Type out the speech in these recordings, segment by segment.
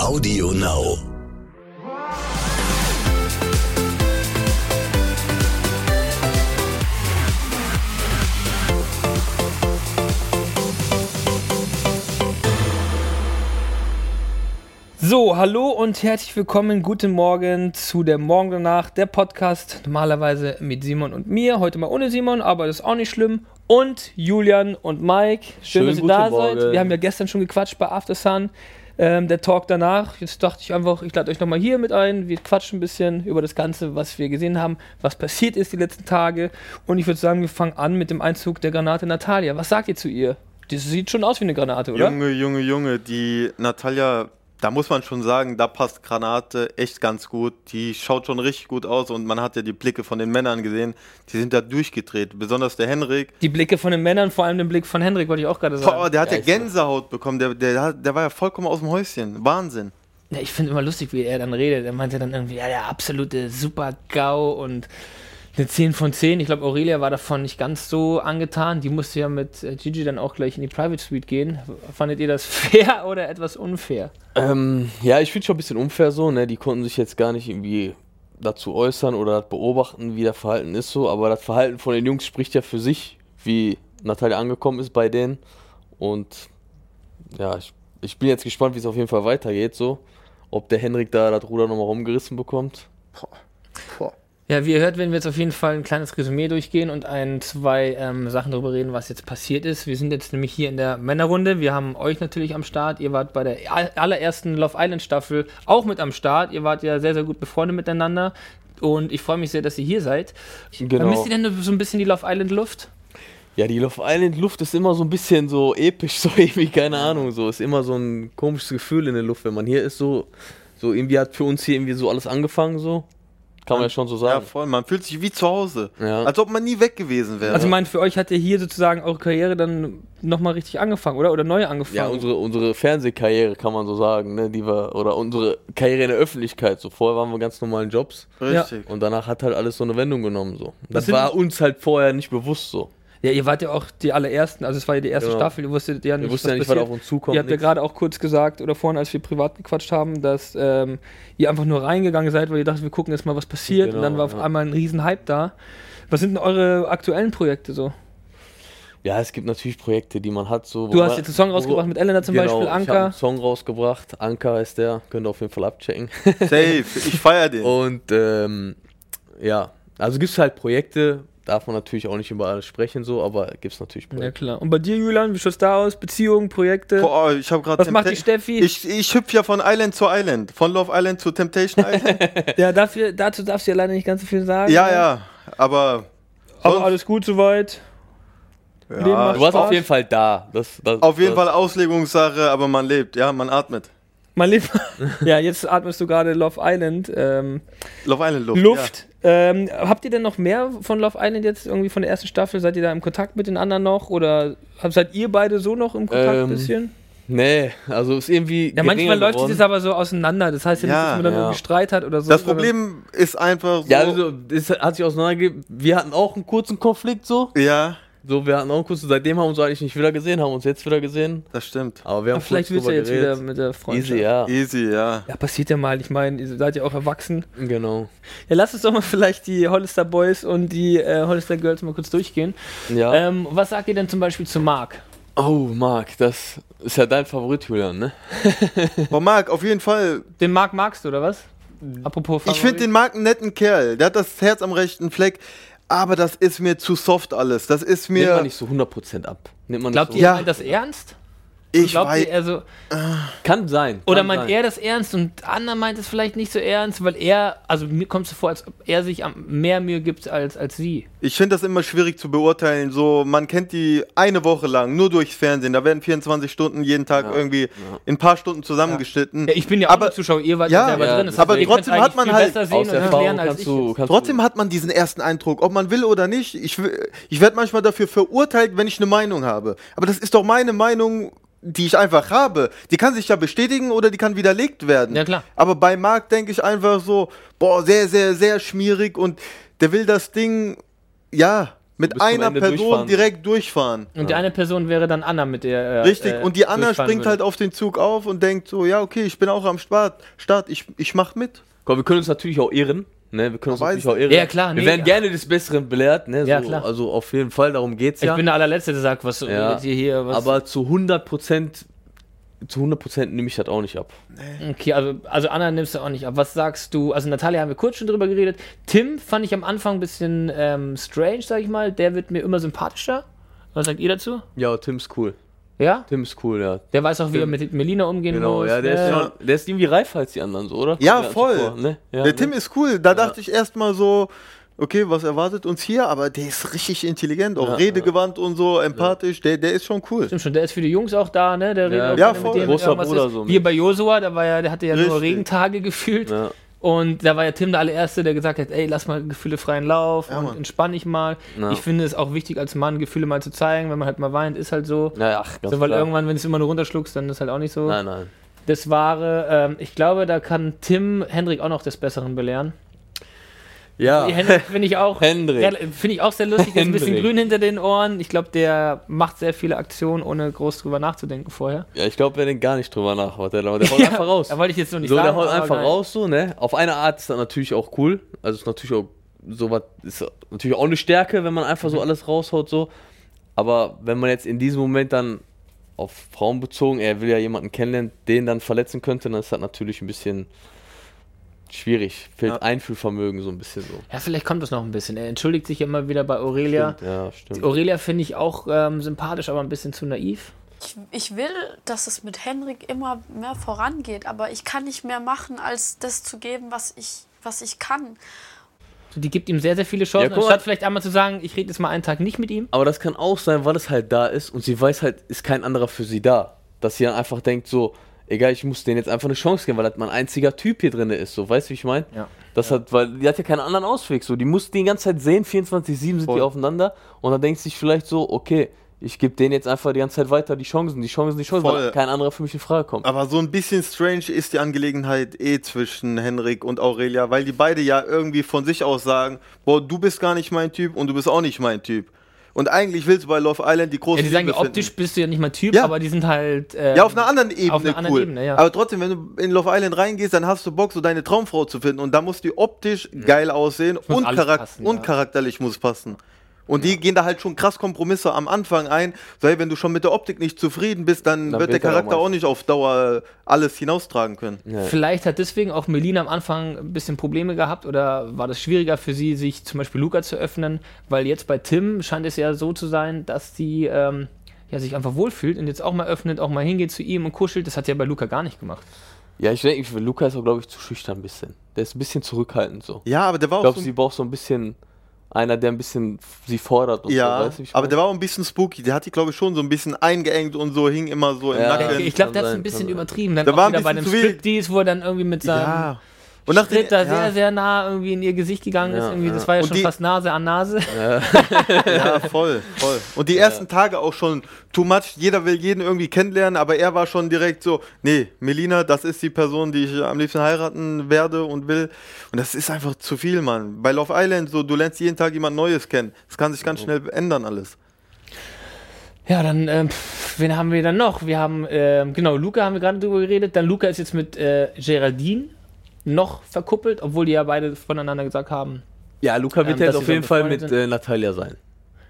Audio Now. So, hallo und herzlich willkommen, guten Morgen zu der Morgen danach, der Podcast, normalerweise mit Simon und mir, heute mal ohne Simon, aber das ist auch nicht schlimm. Und Julian und Mike, schön, Schönen dass ihr da Morgen. seid. Wir haben ja gestern schon gequatscht bei After Sun, ähm, der Talk danach. Jetzt dachte ich einfach, ich lade euch nochmal hier mit ein, wir quatschen ein bisschen über das Ganze, was wir gesehen haben, was passiert ist die letzten Tage. Und ich würde sagen, wir fangen an mit dem Einzug der Granate Natalia. Was sagt ihr zu ihr? Das sieht schon aus wie eine Granate, oder? Junge, Junge, Junge, die Natalia, da muss man schon sagen, da passt Granate echt ganz gut. Die schaut schon richtig gut aus und man hat ja die Blicke von den Männern gesehen, die sind da durchgedreht. Besonders der Henrik. Die Blicke von den Männern, vor allem den Blick von Hendrik, wollte ich auch gerade sagen. Boah, der hat Ja, ja, ist so. Gänsehaut bekommen, der, der, der war ja vollkommen aus dem Häuschen. Wahnsinn. Ja, ich finde immer lustig, wie er dann redet. Er meinte dann irgendwie, ja, der absolute Super-GAU und eine 10 von 10. Ich glaube, Aurelia war davon nicht ganz so angetan. Die musste ja mit äh, Gigi dann auch gleich in die Private Suite gehen. Fandet ihr das fair oder etwas unfair? Ähm, ja, ich finde schon ein bisschen unfair so, ne? Die konnten sich jetzt gar nicht irgendwie dazu äußern oder das beobachten, wie das Verhalten ist so, aber das Verhalten von den Jungs spricht ja für sich, wie Natalia angekommen ist bei denen. Und ja, ich, ich bin jetzt gespannt, wie es auf jeden Fall weitergeht, so. Ob der Henrik da das Ruder nochmal rumgerissen bekommt. Ja, wie ihr hört, werden wir jetzt auf jeden Fall ein kleines Resümee durchgehen und ein, zwei ähm, Sachen darüber reden, was jetzt passiert ist. Wir sind jetzt nämlich hier in der Männerrunde. Wir haben euch natürlich am Start. Ihr wart bei der all- allerersten Love Island Staffel auch mit am Start. Ihr wart ja sehr, sehr gut befreundet miteinander. Und ich freue mich sehr, dass ihr hier seid. Genau. Vermisst ihr denn so ein bisschen die Love Island Luft? Ja, die Love Island Luft ist immer so ein bisschen so episch, so irgendwie, keine Ahnung, so ist immer so ein komisches Gefühl in der Luft, wenn man hier ist, so, so irgendwie hat für uns hier irgendwie so alles angefangen, so. Kann man ja schon so Ja, sagen. voll. Man fühlt sich wie zu Hause. Ja. Als ob man nie weg gewesen wäre. Also, ich meine, für euch hat ja hier sozusagen eure Karriere dann nochmal richtig angefangen, oder? Oder neu angefangen? Ja, unsere, unsere Fernsehkarriere kann man so sagen, ne, die wir, oder unsere Karriere in der Öffentlichkeit, so vorher waren wir ganz normalen Jobs Richtig. und danach hat halt alles so eine Wendung genommen, so. Das sind- war uns halt vorher nicht bewusst so. Ja, ihr wart ja auch die allerersten, also es war ja die erste Genau. Staffel, ihr wusstet ja nicht, Wir wussten ja nicht, was auf uns zukommt. Ihr habt ja nix. gerade auch kurz gesagt, oder vorhin, als wir privat gequatscht haben, dass ähm, ihr einfach nur reingegangen seid, weil ihr dachtet, wir gucken jetzt mal, was passiert. und Genau, dann war auf ja. einmal ein riesen Hype da. Was sind denn eure aktuellen Projekte so? ja, es gibt natürlich Projekte, die man hat, so. Du hast jetzt einen Song rausgebracht mit Elena zum genau, Beispiel, Ich habe Anka. einen Song rausgebracht, Anka heißt der, könnt ihr auf jeden Fall abchecken. Safe. Ich feier den. Und ähm, ja, also gibt es halt Projekte, darf man natürlich auch nicht über alles sprechen, so, aber gibt es natürlich Ja, Projekte. klar. Und bei dir, Julian, wie schaut's da aus? Beziehungen, Projekte? Boah, ich habe gerade. Was macht die Steffi? Ich, ich hüpfe ja von Island zu Island. Von Love Island zu Temptation Island. ja, dafür, dazu darfst du ja leider nicht ganz so viel sagen. ja, ja. Aber. Aber alles gut soweit. Ja, Du warst Spaß. auf jeden Fall da. Das, das, Auf jeden das, Fall Auslegungssache, aber man lebt, ja, man atmet. Mein Lieber. ja, jetzt atmest du gerade Love Island. Ähm, Love Island Luft. Luft. Ähm, habt ihr denn noch mehr von Love Island jetzt irgendwie von der ersten Staffel? Seid ihr da im Kontakt mit den anderen noch? Oder seid ihr beide so noch im Kontakt ein Ähm, bisschen? Nee, also ist irgendwie. Ja, manchmal läuft es geworden. jetzt aber so auseinander. Das heißt ja, nicht, Ja, dass man dann ja. irgendwie Streit hat oder so. Ja. Das Problem ist einfach so. Ja, also, es hat sich auseinandergegeben. Wir hatten auch einen kurzen Konflikt so. ja, So, wir hatten auch einen kurzen. Seitdem haben wir uns eigentlich nicht wieder gesehen, haben uns jetzt wieder gesehen. das stimmt. Aber wir haben vielleicht willst du jetzt wieder mit der Freundschaft. Easy, ja. Easy, ja. Ja, passiert ja mal. Ich meine, ihr seid ja auch erwachsen. Genau. Ja, lass uns doch mal vielleicht die Hollister Boys und die äh, Hollister Girls mal kurz durchgehen. Ja. Ähm, was sagt ihr denn zum Beispiel zu Marc? Oh, Marc, das ist ja dein Favorit, Julian, ne? Boah, Marc, auf jeden Fall. Den Marc magst du, oder was? Apropos Ich finde den Marc einen netten Kerl. Der hat das Herz am rechten Fleck. Aber das ist mir zu soft alles. Das ist Nimmt man mir. nicht so 100% ab. Nimmt man Glaubt nicht ihr, so. er Ja. das ernst? Ich Glaubt weiß. ihr, er so, Kann sein. oder kann meint sein. er das ernst und Anna meint es vielleicht nicht so ernst, weil er, also mir kommt es so vor, als ob er sich mehr Mühe gibt als, als sie. Ich finde das immer schwierig zu beurteilen. So, man kennt die eine Woche lang nur durchs Fernsehen. Da werden 24 Stunden jeden Tag Ja, irgendwie in ein paar Stunden zusammengeschnitten. Ja, ich bin ja auch Aber- Zuschauer, ihr wart Ja, ja selber ja, drin. Das aber trotzdem hat man halt viel besser sehen Aus und Erfahrung erklären als kannst ich. du, Trotzdem hat man diesen ersten Eindruck, ob man will oder nicht. Ich, ich werde manchmal dafür verurteilt, wenn ich eine Meinung habe. Aber das ist doch meine Meinung, die ich einfach habe. Die kann sich ja bestätigen oder die kann widerlegt werden. Ja, klar. Aber bei Marc denke ich einfach so, boah, sehr, sehr, sehr schmierig und der will das Ding, ja, mit einer Person durchfahren. direkt durchfahren. Und die eine Person wäre dann Anna, mit der. äh, Richtig, äh, und die Anna springt würde. halt auf den Zug auf und denkt so, ja, okay, ich bin auch am Start, Start ich, ich mach mit. Komm, wir können uns natürlich auch irren. Ne, wir können uns Aber natürlich auch irren. Ja, klar, Wir nee, werden ja. gerne des Besseren belehrt. Ne, Ja, so, klar. Also auf jeden Fall, darum geht's Ich ja. bin der allerletzte, der sagt, was Ja. ihr hier, was. Aber zu 100 Prozent, zu 100 Prozent nehme ich das auch nicht ab. Okay, also, also Anna nimmst du auch nicht ab. Was sagst du? Also Natalia haben wir kurz schon drüber geredet. Tim fand ich am Anfang ein bisschen ähm, strange, sag ich mal. Der wird mir immer sympathischer. Was sagt ihr dazu? Ja, Tim ist cool. Ja? Tim ist cool, ja. Der weiß auch, wie er Tim. mit Melina umgehen Genau, muss. ja, der, ne? ist schon, der ist irgendwie reifer als die anderen, so, oder? Ja, voll. vor, ne? ja, der ne? Tim ist cool, da dachte ich erstmal so, okay, was erwartet uns hier, aber der ist richtig intelligent, auch Ja, redegewandt und so, empathisch, der, der ist schon cool. Stimmt schon, der ist für die Jungs auch da, ne? Der redet auch Ja, voll. mit denen, Großer Bruder ist. so Wie mit. bei Josua, da war ja, der hatte ja nur Richtig. Regentage gefühlt. Und da war ja Tim der allererste, der gesagt hat, ey, lass mal Gefühle freien Lauf Ja, und Mann. entspann dich mal. Ja. Ich finde es auch wichtig als Mann, Gefühle mal zu zeigen, wenn man halt mal weint, ist halt so. Ja, ach, ganz So, weil klar. irgendwann, wenn du es immer nur runterschluckst, dann ist halt auch nicht so. Nein, nein. Das Wahre, ähm, ich glaube, da kann Tim Hendrik auch noch des Besseren belehren. Ja, Hendrik finde ich auch. Finde ich auch sehr lustig, der ist ein bisschen grün hinter den Ohren. Ich glaube, der macht sehr viele Aktionen, ohne groß drüber nachzudenken vorher. ja ich glaube, wer denkt gar nicht drüber nach. Der, der haut einfach raus. Da wollte ich jetzt noch nicht So, sagen. der haut einfach geil. raus, so, ne? Auf eine Art ist das natürlich auch cool. Also ist natürlich auch sowas, ist natürlich auch eine Stärke, wenn man einfach Mhm. so alles raushaut, so. Aber wenn man jetzt in diesem Moment dann auf Frauen bezogen, er will ja jemanden kennenlernen, den dann verletzen könnte, dann ist das natürlich ein bisschen schwierig. Fehlt Ja. Einfühlvermögen so ein bisschen so. Ja, vielleicht kommt das noch ein bisschen. Er entschuldigt sich immer wieder bei Aurelia. Stimmt, ja, stimmt. Aurelia finde ich auch ähm, sympathisch, aber ein bisschen zu naiv. Ich, ich will, dass es mit Henrik immer mehr vorangeht, aber ich kann nicht mehr machen, als das zu geben, was ich, was ich kann. Die gibt ihm sehr, sehr viele Chancen. Ja. Anstatt vielleicht einmal zu sagen, ich rede jetzt mal einen Tag nicht mit ihm. Aber das kann auch sein, weil es halt da ist und sie weiß halt, ist kein anderer für sie da. Dass sie dann einfach denkt, so, egal, ich muss denen jetzt einfach eine Chance geben, weil das mein einziger Typ hier drin ist. So, weißt du, wie ich meine? Ja. Das hat, weil die hat ja keinen anderen Ausweg. So, die muss die, ganze Zeit sehen, 24-7 sind Voll. die aufeinander und dann denkt sie sich vielleicht so, okay, ich gebe denen jetzt einfach die ganze Zeit weiter die Chancen, die Chancen, die Chancen, weil Voll. kein anderer für mich in Frage kommt. Aber so ein bisschen strange ist die Angelegenheit eh zwischen Henrik und Aurelia, weil die beide ja irgendwie von sich aus sagen, boah, du bist gar nicht mein Typ und du bist auch nicht mein Typ. Und eigentlich willst du bei Love Island die große Ja, die sagen, Liebe optisch finden. bist du ja nicht mein Typ, Ja. aber die sind halt. ähm, Ja, auf einer anderen Ebene auf einer anderen cool. Ebene, ja. Aber trotzdem, wenn du in Love Island reingehst, dann hast du Bock, so deine Traumfrau zu finden. Und da muss die optisch geil aussehen und, passen, und charakterlich muss passen. Und die gehen da halt schon krass Kompromisse am Anfang ein. So, hey, wenn du schon mit der Optik nicht zufrieden bist, dann, Dann wird der er auch Charakter mal- auch nicht auf Dauer alles hinaustragen können. Ja. Vielleicht hat deswegen auch Melina am Anfang ein bisschen Probleme gehabt oder war das schwieriger für sie, sich zum Beispiel Luca zu öffnen, weil jetzt bei Tim scheint es ja so zu sein, dass sie ähm, ja, sich einfach wohlfühlt und jetzt auch mal öffnet, auch mal hingeht zu ihm und kuschelt. Das hat sie ja bei Luca gar nicht gemacht. Ja, ich denke, Luca ist auch, glaube ich, zu schüchtern ein bisschen. Der ist ein bisschen zurückhaltend so. Ja, aber der war Ich auch glaube, so sie braucht so ein bisschen einer, der ein bisschen sie fordert und Ja, so, weißt du, aber meine? der war auch ein bisschen spooky. Der hat die, glaube ich, schon so ein bisschen eingeengt und so, hing immer so im Ja. Nacken. ich glaube, der hat es ein bisschen übertrieben. Dann Da war ein bei bisschen zu viel. Striptease, wo er dann irgendwie mit seinem ja. Und nach den, Schritt da ja, sehr, sehr nah irgendwie in ihr Gesicht gegangen ist. Irgendwie, ja. Das war ja Und schon die- fast Nase an Nase. ja, voll, voll. Und die ersten Tage auch schon too much. Jeder will jeden irgendwie kennenlernen, aber er war schon direkt so, nee, Melina, das ist die Person, die ich am liebsten heiraten werde und will. Und das ist einfach zu viel, Mann. Bei Love Island, so, du lernst jeden Tag jemand Neues kennen. Das kann sich ganz schnell ändern alles. Ja, dann, ähm, wen haben wir dann noch? Wir haben, ähm, genau, Luca haben wir gerade drüber geredet. Dann Luca ist jetzt mit äh, Geraldine noch verkuppelt, obwohl die ja beide voneinander gesagt haben. Ja, Luca wird Ähm, jetzt auf jeden Fall mit äh, Natalia sein.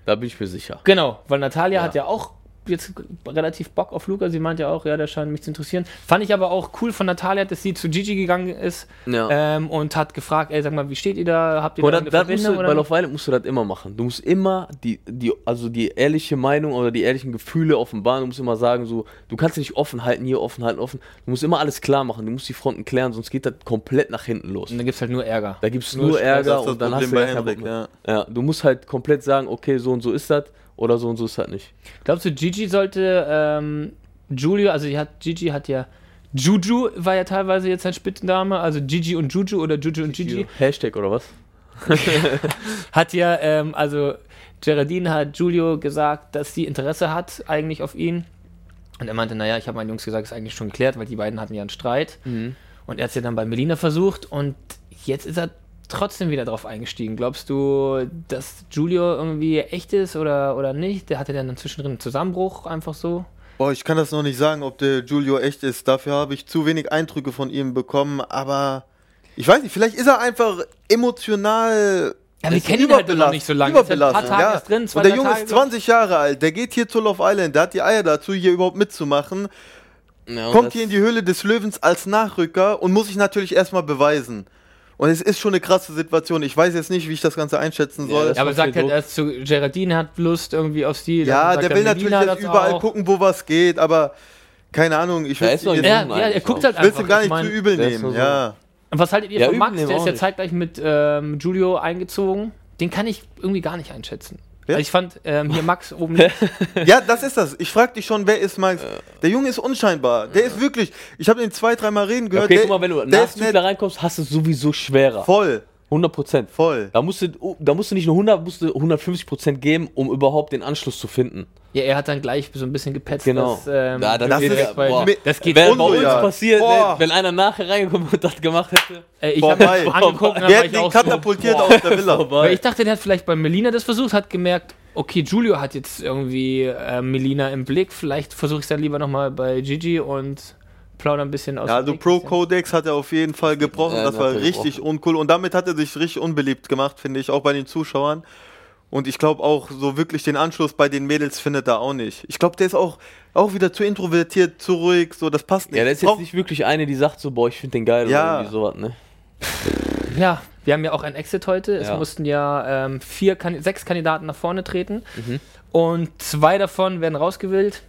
Da bin ich mir sicher. Genau, weil Natalia Ja. hat ja auch jetzt relativ Bock auf Luca. Sie meint ja auch, ja, der scheint mich zu interessieren. Fand ich aber auch cool von Natalia, dass sie zu Gigi gegangen ist Ja. ähm, und hat gefragt, ey, sag mal, wie steht ihr da? Habt ihr Oder da eine das musst du, bei Oder Love Island musst du das immer machen. Du musst immer die, die, also die ehrliche Meinung oder die ehrlichen Gefühle offenbaren. Du musst immer sagen, so, du kannst nicht offen halten, hier offen halten, offen. Du musst immer alles klar machen. Du musst die Fronten klären, sonst geht das komplett nach hinten los. und dann gibt es halt nur Ärger. Da gibt es Nur nur, Ärger das ist das und dann Problem hast du Henrik, mehr. Ja, du musst halt komplett sagen, okay, so und so ist das oder so und so ist das nicht. Glaubst du, Gigi sollte ähm, Julio, also hat, Gigi hat ja Juju war ja teilweise jetzt sein Spitzenname, also Gigi und Juju oder Juju und Gigi. Hashtag oder was? Hat ja, ähm, also Geraldine hat Julio gesagt, dass sie Interesse hat eigentlich auf ihn. Und er meinte, naja, ich habe meinen Jungs gesagt, ist eigentlich schon geklärt, weil die beiden hatten ja einen Streit. Und er hat es ja dann bei Melina versucht und jetzt ist er trotzdem wieder drauf eingestiegen. Glaubst du, dass Julio irgendwie echt ist oder, oder nicht? Der hatte dann zwischendrin einen Zusammenbruch einfach so. Boah, ich kann das noch nicht sagen, ob der Giulio echt ist. Dafür habe ich zu wenig Eindrücke von ihm bekommen, aber ich weiß nicht, vielleicht ist er einfach emotional. Ja, wir ist kennen ihn halt noch nicht so lange. Ist halt ein paar überbelastet, Tage ja. erst drin, zwei, Und der Junge Tage, ist 20 Jahre alt, der geht hier zu Love Island, der hat die Eier dazu, hier überhaupt mitzumachen, Ja, kommt hier in die Höhle des Löwens als Nachrücker und muss sich natürlich erstmal beweisen. Und es ist schon eine krasse Situation. Ich weiß jetzt nicht, wie ich das Ganze einschätzen soll. Ja, aber sagt halt, er ist zu Geraldine hat Lust irgendwie auf die. Ja, der er, will natürlich jetzt überall auch. gucken, wo was geht, aber keine Ahnung, ich will jetzt- Ja, ja, er guckt halt ich einfach. ihm gar Ich nicht mein, zu übel nehmen. so- Ja. Und was haltet ihr Ja, von Max? Der ist ja zeitgleich mit ähm, Julio eingezogen. Den kann ich irgendwie gar nicht einschätzen. Wer? Also ich fand ähm, hier Max oben. Ja, das ist das. Ich frag dich schon, wer ist Max? Der Junge ist unscheinbar. Der ist wirklich. Ich habe den zwei, dreimal reden gehört. Okay, der, guck mal, wenn du Nachzügler nett. reinkommst, hast du es sowieso schwerer. Voll, 100 Prozent. voll. Da musst, du, da musst du nicht nur 100, musst du 150 Prozent geben, um überhaupt den Anschluss zu finden. Ja, er hat dann gleich so ein bisschen gepetzt. Genau. Dass, ähm, Ja, das ist- weil boah. das geht Wäre bei uns Ja. passiert, Boah. ne, wenn einer nachher reingekommen und das gemacht hätte. Äh, ich Vorbei. habe angeguckt und dann Der war hat ich den auch so, katapultiert boah. aus der Villa. Weil ich dachte, der hat vielleicht bei Melina das versucht, hat gemerkt, okay, Julio hat jetzt irgendwie äh, Melina im Blick, vielleicht versuche ich es dann lieber nochmal bei Gigi und plauder ein bisschen aus. Ja, also. Pro Codex hat er auf jeden Fall gebrochen. Ja, das war richtig uncool. Und damit hat er sich richtig unbeliebt gemacht, finde ich, auch bei den Zuschauern. Und ich glaube auch, so wirklich den Anschluss bei den Mädels findet er auch nicht. Ich glaube, der ist auch, auch wieder zu introvertiert, zu ruhig, so, das passt nicht. Ja, der ist jetzt Brauch- nicht wirklich eine, die sagt so, boah, ich finde den geil Ja. oder irgendwie sowas, ne? Ja, wir haben ja auch ein Exit heute. Es Ja. mussten ja ähm, vier, kan sechs Kandidaten nach vorne treten Mhm. und zwei davon werden rausgewählt.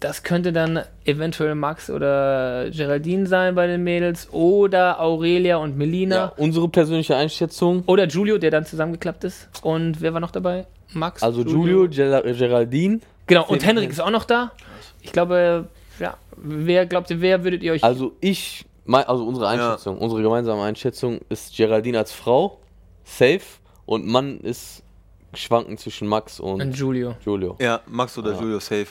Das könnte dann eventuell Max oder Geraldine sein bei den Mädels oder Aurelia und Melina Ja, unsere persönliche Einschätzung. oder Julio, der dann zusammengeklappt ist. Und wer war noch dabei? Max. Also Julio, Gera- Geraldine. Genau, und Henrik ist auch noch da. Ich glaube, ja, wer glaubt ihr, wer würdet ihr euch. Also ich, also unsere Einschätzung, unsere gemeinsame Einschätzung ist Geraldine als Frau safe und Mann ist schwanken zwischen Max und und Julio. Julio. Ja, Max oder Ja. Julio safe.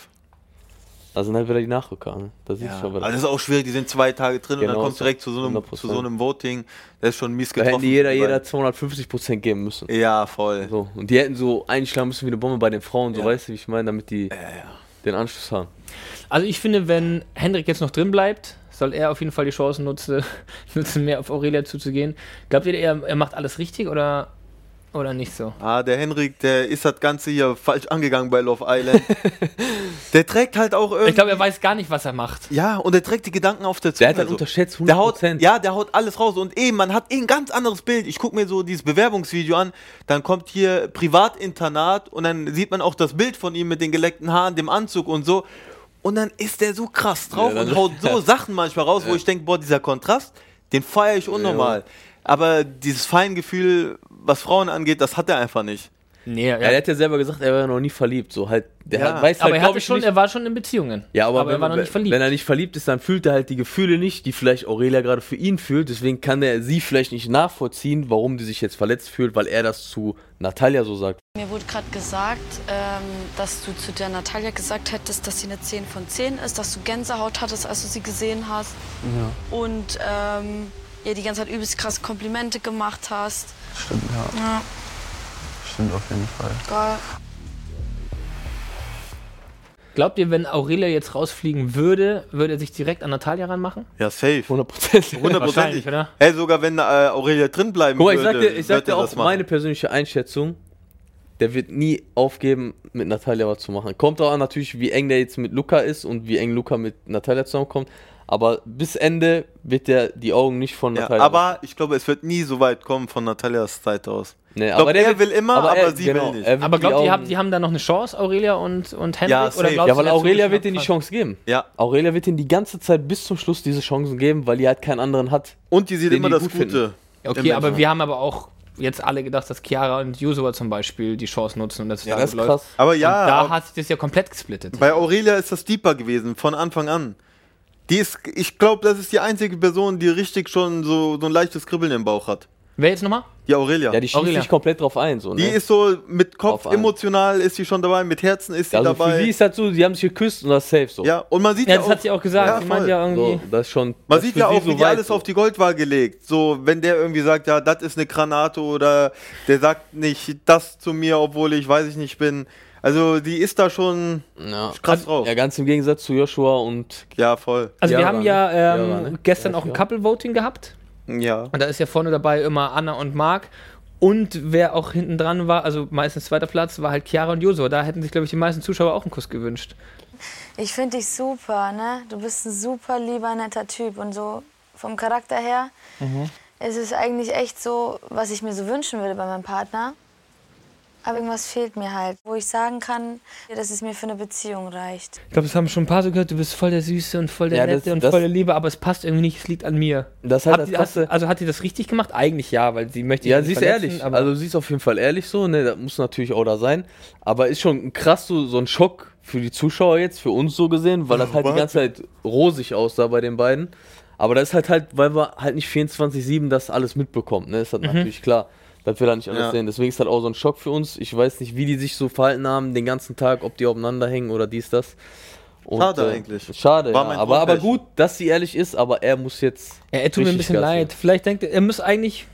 Da sind halt wieder die Nachrücker. Ne? Da siehst du schon wieder. das ist auch schwierig, die sind zwei Tage drin und Genau, dann kommt direkt zu so einem, 100%. zu so einem Voting. Das ist schon mies Da getroffen. hätten die jeder, jeder 250 Prozent geben müssen. Ja, voll. So. Und die hätten so einschlagen müssen wie eine Bombe bei den Frauen, so Ja. weißt du, wie ich meine, damit die den Anschluss haben. Also ich finde, wenn Hendrik jetzt noch drin bleibt, soll er auf jeden Fall die Chance nutzen, nutzen mehr auf Aurelia zuzugehen. Glaubt ihr, er, er macht alles richtig oder, oder nicht so? Ah, der Henrik, der ist das Ganze hier falsch angegangen bei Love Island. der trägt halt auch irgendwie. Ich glaube, er weiß gar nicht, was er macht. ja, und der trägt die Gedanken auf der Zunge. Der hat dann so. unterschätzt 100%. Der haut, ja, der haut alles raus und eben, man hat eh ein ganz anderes Bild. Ich gucke mir so dieses Bewerbungsvideo an, dann kommt hier Privatinternat und dann sieht man auch das Bild von ihm mit den geleckten Haaren, dem Anzug und so. Und dann ist der so krass drauf Ja, und haut so Sachen manchmal raus, wo ich denke, boah, dieser Kontrast, den feiere ich unnormal. Aber dieses Feingefühl, was Frauen angeht, das hat er einfach nicht. Nee, Ja, der hat ja selber gesagt, er war noch nie verliebt. So halt, der Ja. hat, weiß aber halt, er, hatte ich, schon, nicht, er war schon in Beziehungen. Ja, aber, aber wenn, er war noch nicht verliebt. wenn er nicht verliebt ist, dann fühlt er halt die Gefühle nicht, die vielleicht Aurelia gerade für ihn fühlt. Deswegen kann er sie vielleicht nicht nachvollziehen, warum die sich jetzt verletzt fühlt, weil er das zu Natalia so sagt. Mir wurde gerade gesagt, ähm, dass du zu der Natalia gesagt hättest, dass sie eine 10 von 10 ist, dass du Gänsehaut hattest, als du sie gesehen hast. Und ähm, ihr die ganze Zeit übelst krass Komplimente gemacht hast. Stimmt, ja. Ja, Stimmt auf jeden Fall. geil. Glaubt ihr, wenn Aurelia jetzt rausfliegen würde, würde er sich direkt an Natalia ranmachen? Ja, safe. 100 Prozent. Hundertprozentig. Wahrscheinlich, oder? Hey, sogar wenn äh, Aurelia drin bleiben Guck ich würde, sag dir, ich sag wird dir er auch meine persönliche Einschätzung. Der wird nie aufgeben, mit Natalia was zu machen. Kommt auch an, natürlich, wie eng der jetzt mit Luca ist und wie eng Luca mit Natalia zusammenkommt. Aber bis Ende wird der die Augen nicht von Ja, Natalia. aber ich glaube, es wird nie so weit kommen von Natalias Seite aus. nee, glaub, er will immer, aber er- sie will nicht. er Aber glaubt ihr, die haben, die haben da noch eine Chance, Aurelia und, und Henrik? Ja, oder Ja, weil der Aurelia wird ihm die? Chance geben. Ja, Aurelia wird ihm die ganze Zeit bis zum Schluss diese Chancen geben, weil die halt keinen anderen hat. und die sieht immer die das gut Gute. finden. Okay, aber Menschen. wir haben aber auch jetzt alle gedacht, dass Chiara und Yusua zum Beispiel die Chance nutzen und dass es Ja, da das läuft. krass. Aber Und ja, da aber hat sich das ja komplett gesplittet. bei Aurelia ist das deeper gewesen, von Anfang an. Die ist, ich glaube, das ist die einzige Person, die richtig schon so, so ein leichtes Kribbeln im Bauch hat. Wer jetzt nochmal? Die Aurelia. Ja, die schießt Aurelia. sich komplett drauf ein. So, ne? die ist so mit Kopf emotional ist sie schon dabei, mit Herzen ist sie also dabei. für sie ist das so, die haben sich geküsst und das ist safe so. ja, und man sieht Ja, ja, das auch, hat sie auch gesagt. Ja, sie meint ja irgendwie. So, das ist schon. Man das sieht ja sie auch, so wie die weit alles so. auf die Goldwaage legt. So, wenn der irgendwie sagt, ja, das ist eine Granate oder der sagt nicht das zu mir, obwohl ich weiß ich nicht bin. Also die ist da schon Ja. krass drauf. ja, ganz im Gegensatz zu Joshua und Ja, voll. Also wir haben ja ähm, Jara, ne? gestern Ja, auch ein ja. Couple-Voting gehabt. Ja. Und da ist ja vorne dabei immer Anna und Marc. Und wer auch hinten dran war, also meistens zweiter Platz, war halt Chiara und Josua. Da hätten sich, glaube ich, die meisten Zuschauer auch einen Kuss gewünscht. Ich finde dich super, ne? Du bist ein super lieber, netter Typ. Und so vom Charakter her ist es eigentlich echt so, was ich mir so wünschen würde bei meinem Partner. Aber irgendwas fehlt mir halt, wo ich sagen kann, dass es mir für eine Beziehung reicht. Ich glaube, das haben schon ein paar so gehört, du bist voll der Süße und voll der Ja, das- Nette und das- voll der Liebe, aber es passt irgendwie nicht, es liegt an mir. das ist halt Hat das die, hast, Krasse. also hat die das richtig gemacht? Eigentlich ja, weil sie möchte Ja, sie ist ehrlich. aber Also sie ist auf jeden Fall ehrlich so, ne? Das muss natürlich auch da sein. Aber ist schon krass so, so ein Schock für die Zuschauer jetzt, für uns so gesehen, weil das halt die ganze Zeit rosig aussah bei den beiden. Aber das ist halt halt, weil wir halt nicht 24-7 das alles mitbekommen, ne? Ist halt natürlich klar, dass wir da nicht alles Ja. sehen. Deswegen ist das auch so ein Schock für uns. Ich weiß nicht, wie die sich so verhalten haben den ganzen Tag, ob die aufeinander hängen oder dies, das. Und, Schade eigentlich. Schade, War ja. mein aber, aber gut, dass sie ehrlich ist, aber er muss jetzt. ja, er tut mir ein bisschen leid. Vielleicht denkt er, er muss eigentlich,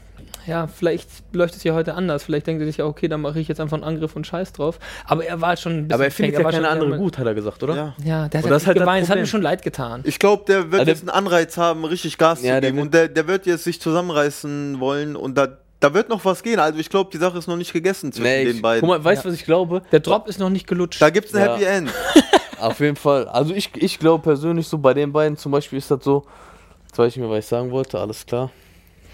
ja, vielleicht läuft es ja heute anders. Vielleicht denkt er sich ja, okay, dann mache ich jetzt einfach einen Angriff und Scheiß drauf. Aber er war schon ein bisschen Aber er findet ja keine andere gut, hat er gesagt, oder? Ja. Ja, der hat Und halt das halt das geweint, es hat mir schon leid getan. Ich glaube, der wird Also der- jetzt einen Anreiz haben, richtig Gas Ja, zu der geben. wird- Und der, der wird jetzt sich zusammenreißen wollen und da, da wird noch was gehen. Also ich glaube, die Sache ist noch nicht gegessen zwischen Nee, den ich, beiden. guck mal, weißt du, was ich glaube? Der Drop ist noch nicht gelutscht. da gibt es ein Ja. Happy End. Auf jeden Fall. Also ich, ich glaube persönlich so, bei den beiden zum Beispiel ist das so, jetzt weiß ich mir, was ich sagen wollte, alles klar.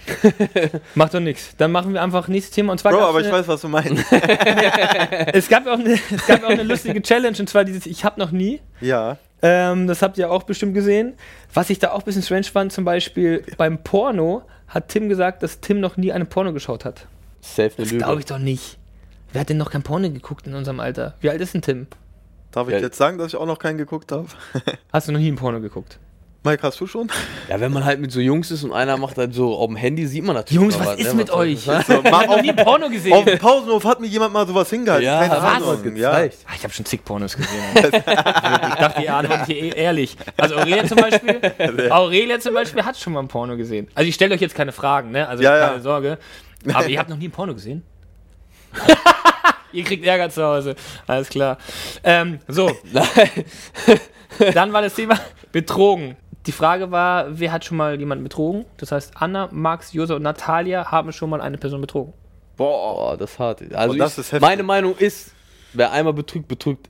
Macht doch nichts. Dann machen wir einfach nächstes Thema. Und zwar Bro, aber ich weiß, was du meinst. es gab auch eine, es gab auch eine lustige Challenge und zwar dieses Ich hab noch nie. ja. Ähm, das habt ihr auch bestimmt gesehen. Was ich da auch ein bisschen strange fand, zum Beispiel beim Porno hat Tim gesagt, dass Tim noch nie eine Porno geschaut hat. Safe eine Das Lüge. glaube ich doch nicht. Wer hat denn noch kein Porno geguckt in unserem Alter? Wie alt ist denn Tim? Darf ich Ja. jetzt sagen, dass ich auch noch keinen geguckt habe? Hast du noch nie ein Porno geguckt? Mike, hast du schon? Ja, wenn man halt mit so Jungs ist und einer macht halt so auf dem Handy, sieht man natürlich. Jungs, noch was ist ne? mit soll euch? ich sagen? So, Ich hab noch nie ein Porno Auf gesehen. dem Pausenhof hat mir jemand mal sowas hingehalten. Ja, Keine Ahnung. was Ja. Ah, Ich habe schon zig Pornos gesehen. ich dachte, die Ahne hier eh ehrlich. Also Aurelia zum Beispiel, Aurelia zum Beispiel hat schon mal ein Porno gesehen. Also ich stelle euch jetzt keine Fragen, ne? Also Ja, ja. keine Sorge. Aber ihr habt noch nie ein Porno gesehen? ihr kriegt Ärger zu Hause. Alles klar. Ähm, so, dann war das Thema Betrogen. Die Frage war, wer hat schon mal jemanden betrogen? Das heißt, Anna, Max, Josa und Natalia haben schon mal eine Person betrogen. Boah. Oh, das ist hart. Also Oh, das ich, ist meine Meinung ist, wer einmal betrügt, betrügt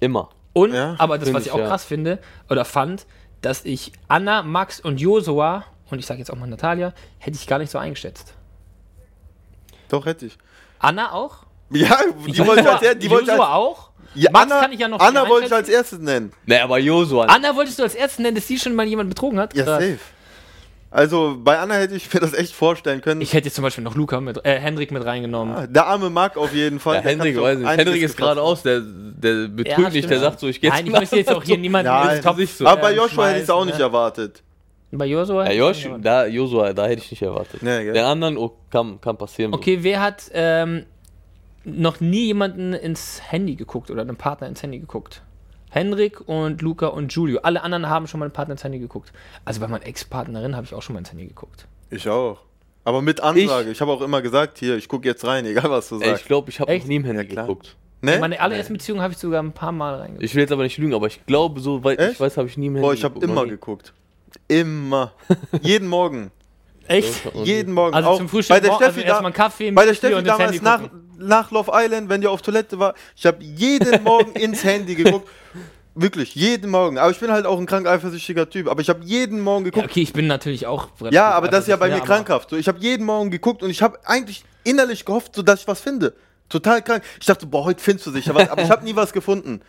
immer. Und, Ja, aber das, was ich auch ja. krass finde, oder fand, dass ich Anna, Max und Josua, und ich sage jetzt auch mal Natalia, hätte ich gar nicht so eingeschätzt. Doch, hätte ich. Anna auch? Ja, die wollte er- die wollte als, auch? Ja, Max Anna, kann ich ja noch Anna wollte ich als erstes nennen. Ne, aber Josua. Anna wolltest du als erstes nennen, dass sie schon mal jemand betrogen hat? Ja, Krass. safe. Also bei Anna hätte ich mir das echt vorstellen können. Ich hätte jetzt zum Beispiel noch Luca mit, äh, Hendrik mit reingenommen. Ah, der arme Marc auf jeden Fall. Ja, der Hendrik, weiß nicht. Hendrik ist getroffen. gerade aus, der, der betrügt Ja, nicht, der sagt so, ich gehe Nein, ich möchte jetzt auch hier niemanden Nein, Top so. Aber bei Joshua hätte ich es auch nicht ne? erwartet. Bei Josua? Ja, hätte ich Josh, auch nicht da, Josua, da hätte ich nicht erwartet. Nee, gell? Den anderen, oh, kann, kann passieren. so. Okay, wer hat ähm, noch nie jemanden ins Handy geguckt oder einen Partner ins Handy geguckt? Henrik und Luca und Julio. Alle anderen haben schon mal einen Partner ins Handy geguckt. Also bei meiner Ex-Partnerin habe ich auch schon mal ins Handy geguckt. Ich auch. Aber mit Ansage. Ich, habe auch immer gesagt, hier, ich gucke jetzt rein, egal was du sagst. ich glaube, ich habe Echt? noch nie im Handy Ja, klar. geguckt. ne? Meine allererste Beziehung habe ich sogar ein paar Mal reingeguckt. Ich will jetzt aber nicht lügen, aber ich glaube, so weit Echt? ich weiß, habe ich nie im Handy Boah, ich habe immer geguckt. Immer. Jeden Morgen. Echt? Und- Jeden Morgen. Also auch zum Frühstück bei der also Steffi, erstmal da, einen Kaffee, bei der Steffi damals Handy nach, nach Love Island, wenn die auf Toilette war, ich habe jeden Morgen ins Handy geguckt. Wirklich, jeden Morgen. Aber ich bin halt auch ein krank eifersüchtiger Typ. Aber ich habe jeden Morgen Ja, geguckt. okay, ich bin natürlich auch. Ja, aber das ist ja bei mir krankhaft. So, ich habe jeden Morgen geguckt und ich habe eigentlich innerlich gehofft, so, dass ich was finde. Total krank. Ich dachte, boah, heute findest du sicher was. Aber ich habe nie was gefunden.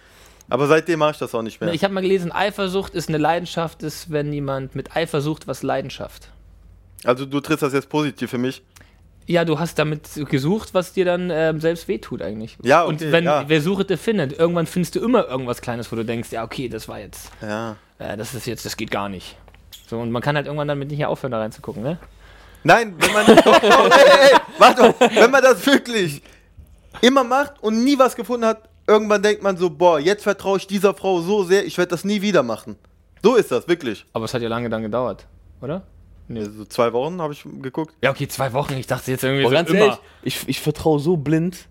Aber seitdem mache ich das auch nicht mehr. Ich habe mal gelesen, Eifersucht ist eine Leidenschaft, ist, wenn jemand mit Eifersucht was Leidenschaft. Also du trittst das jetzt positiv für mich. Ja, du hast damit gesucht, was dir dann ähm, selbst wehtut eigentlich. Ja, okay, Und wenn ja. wer suchete findet, irgendwann findest du immer irgendwas Kleines, wo du denkst, ja, okay, das war jetzt, Ja. äh, das ist jetzt, das geht gar nicht. So, und man kann halt irgendwann damit nicht mehr aufhören, da reinzugucken, ne? Nein, wenn man, oh, oh, ey, ey, warte, wenn man das wirklich immer macht und nie was gefunden hat, irgendwann denkt man so, boah, jetzt vertraue ich dieser Frau so sehr, ich werde das nie wieder machen. So ist das, wirklich. Aber es hat ja lange dann gedauert, oder? Nee. So zwei Wochen habe ich geguckt. Ja, okay, zwei Wochen. Ich dachte jetzt irgendwie Aber so ganz immer. ehrlich, ich, ich vertraue so blind.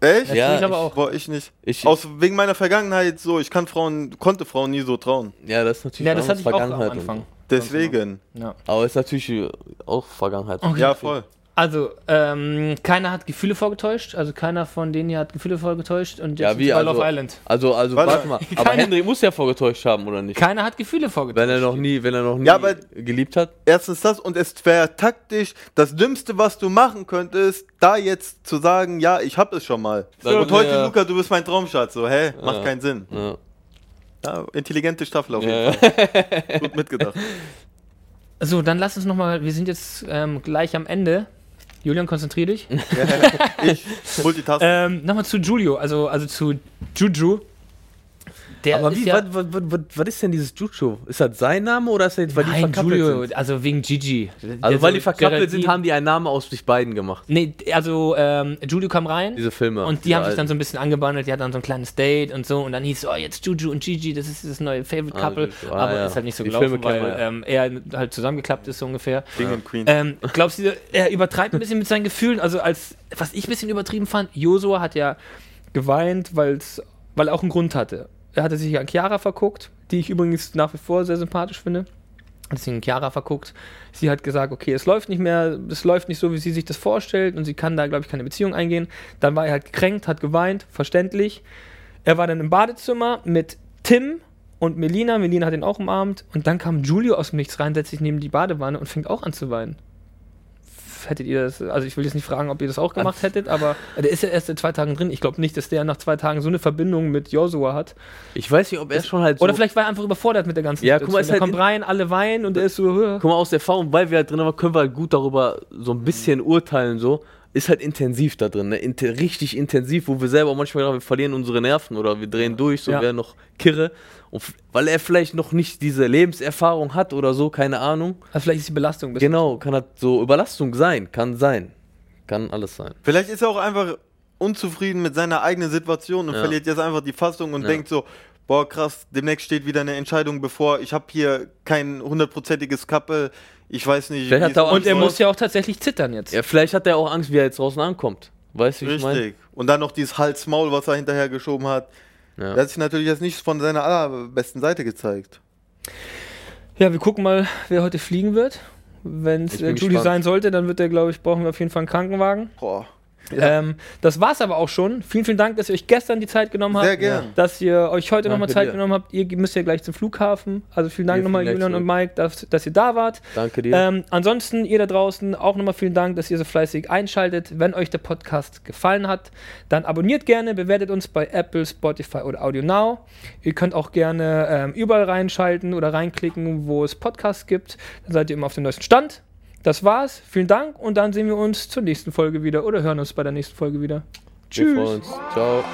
Echt? Ja, ich aber ich- auch. Boah, ich nicht. Ich, Aus wegen meiner Vergangenheit so, ich kann Frauen, konnte Frauen nie so trauen. ja, das ist natürlich Ja, das auch hatte ich auch am Vergangenheit Anfang. Deswegen. Ja. Aber ist natürlich auch Vergangenheit. Okay. Ja, voll. Also, ähm, keiner hat Gefühle vorgetäuscht. Also keiner von denen hier hat Gefühle vorgetäuscht. Und jetzt Ja, wie, bei also- Love Island. Also, also Warte. warte mal. Aber Henry muss ja vorgetäuscht haben, oder nicht? Keiner hat Gefühle vorgetäuscht. Wenn er noch nie, wenn er noch nie Ja, aber- geliebt hat. Erstens das und es wäre taktisch das Dümmste, was du machen könntest, da jetzt zu sagen, ja, ich hab es schon mal. Dann und heute, er- Luca, du bist mein Traumschatz. So, hä? Macht Ja. keinen Sinn. Ja. Ja, intelligente Staffel auf jeden Ja. Fall. Gut mitgedacht. So, dann lass uns nochmal, wir sind jetzt ähm, gleich am Ende. Julian, konzentrier dich. Ich, Multitasking. ähm, nochmal zu Julio, also, also zu Juju. Der Aber ist wie, ja, was, was, was, was ist denn dieses Juju? Ist das sein Name oder ist das, weil die Nein, verkappelt Julio, sind? also wegen Gigi. Also, weil die verkappelt Geraldine- sind, haben die einen Namen aus sich beiden gemacht. Nee, also ähm, Julio kam rein. Diese Filme. Und die diese haben sich dann so ein bisschen angebandelt, die hatten dann so ein kleines Date und so und dann hieß es, oh, jetzt Juju und Gigi, das ist das neue Favorite Ah, Couple. ah, aber ja. ist halt nicht so Die gelaufen, weil ja. ähm, er halt zusammengeklappt ist so ungefähr. King and Queen. Ähm, glaubst du, er übertreibt ein bisschen mit seinen Gefühlen? Also als, was ich ein bisschen übertrieben fand, Josua hat ja geweint, weil's, weil er auch einen Grund hatte. Er hatte sich an Chiara verguckt, die ich übrigens nach wie vor sehr sympathisch finde. Hat sich in Chiara verguckt. Sie hat gesagt, okay, es läuft nicht mehr, es läuft nicht so, wie sie sich das vorstellt und sie kann da, glaube ich, keine Beziehung eingehen. Dann war er halt gekränkt, hat geweint, verständlich. Er war dann im Badezimmer mit Tim und Melina. Melina hat ihn auch umarmt. Und dann kam Julio aus dem Nichts rein, setzt sich neben die Badewanne und fängt auch an zu weinen. Hättet ihr das, also ich will jetzt nicht fragen, ob ihr das auch gemacht hättet, aber der ist ja erst seit zwei Tagen drin. Ich glaube nicht, dass der nach zwei Tagen so eine Verbindung mit Joshua hat. Ich weiß nicht, ob er schon halt so. Oder vielleicht war er einfach überfordert mit der ganzen Ja, guck mal, Der halt kommt in- rein, alle weinen und er ist so. Guck mal, aus Erfahrung, weil wir halt drin waren, können wir halt gut darüber so ein bisschen urteilen, so. Ist halt intensiv da drin, ne? Inte richtig intensiv, wo wir selber manchmal sagen, wir verlieren unsere Nerven oder wir drehen durch, so Ja. werden noch kirre. Und weil er vielleicht noch nicht diese Lebenserfahrung hat oder so, keine Ahnung. also vielleicht ist die Belastung ein bisschen. Genau, kann halt so Überlastung sein, kann sein. Kann alles sein. Vielleicht ist er auch einfach unzufrieden mit seiner eigenen Situation und Ja. verliert jetzt einfach die Fassung und Ja. denkt so, boah krass, demnächst steht wieder eine Entscheidung bevor, ich habe hier kein hundertprozentiges Couple, ich weiß nicht. Er Und er muss ja auch tatsächlich zittern jetzt. Ja, vielleicht hat er auch Angst, wie er jetzt draußen ankommt. Weißt du, wie ich meine? Richtig. Und dann noch dieses Hals-Maul, was er hinterher geschoben hat. Ja. Der hat sich natürlich jetzt nicht von seiner allerbesten Seite gezeigt. Ja, wir gucken mal, wer heute fliegen wird. Wenn es gespannt. sein sollte, dann wird er, glaube ich, brauchen wir auf jeden Fall einen Krankenwagen. Boah. Ähm, das war's aber auch schon. Vielen, vielen Dank, dass ihr euch gestern die Zeit genommen habt. Sehr gern. Dass ihr euch heute nochmal Zeit dir. genommen habt. Ihr müsst ja gleich zum Flughafen. Also vielen Dank nochmal, Julian und. Mike, dass, dass ihr da wart. Danke dir. Ähm, ansonsten, ihr da draußen, auch nochmal vielen Dank, dass ihr so fleißig einschaltet. Wenn euch der Podcast gefallen hat, dann abonniert gerne, bewertet uns bei Apple, Spotify oder Audio Now. Ihr könnt auch gerne ähm, überall reinschalten oder reinklicken, wo es Podcasts gibt. Dann seid ihr immer auf dem neuesten Stand. Das war's. Vielen Dank und dann sehen wir uns zur nächsten Folge wieder oder hören uns bei der nächsten Folge wieder. Tschüss. Ciao.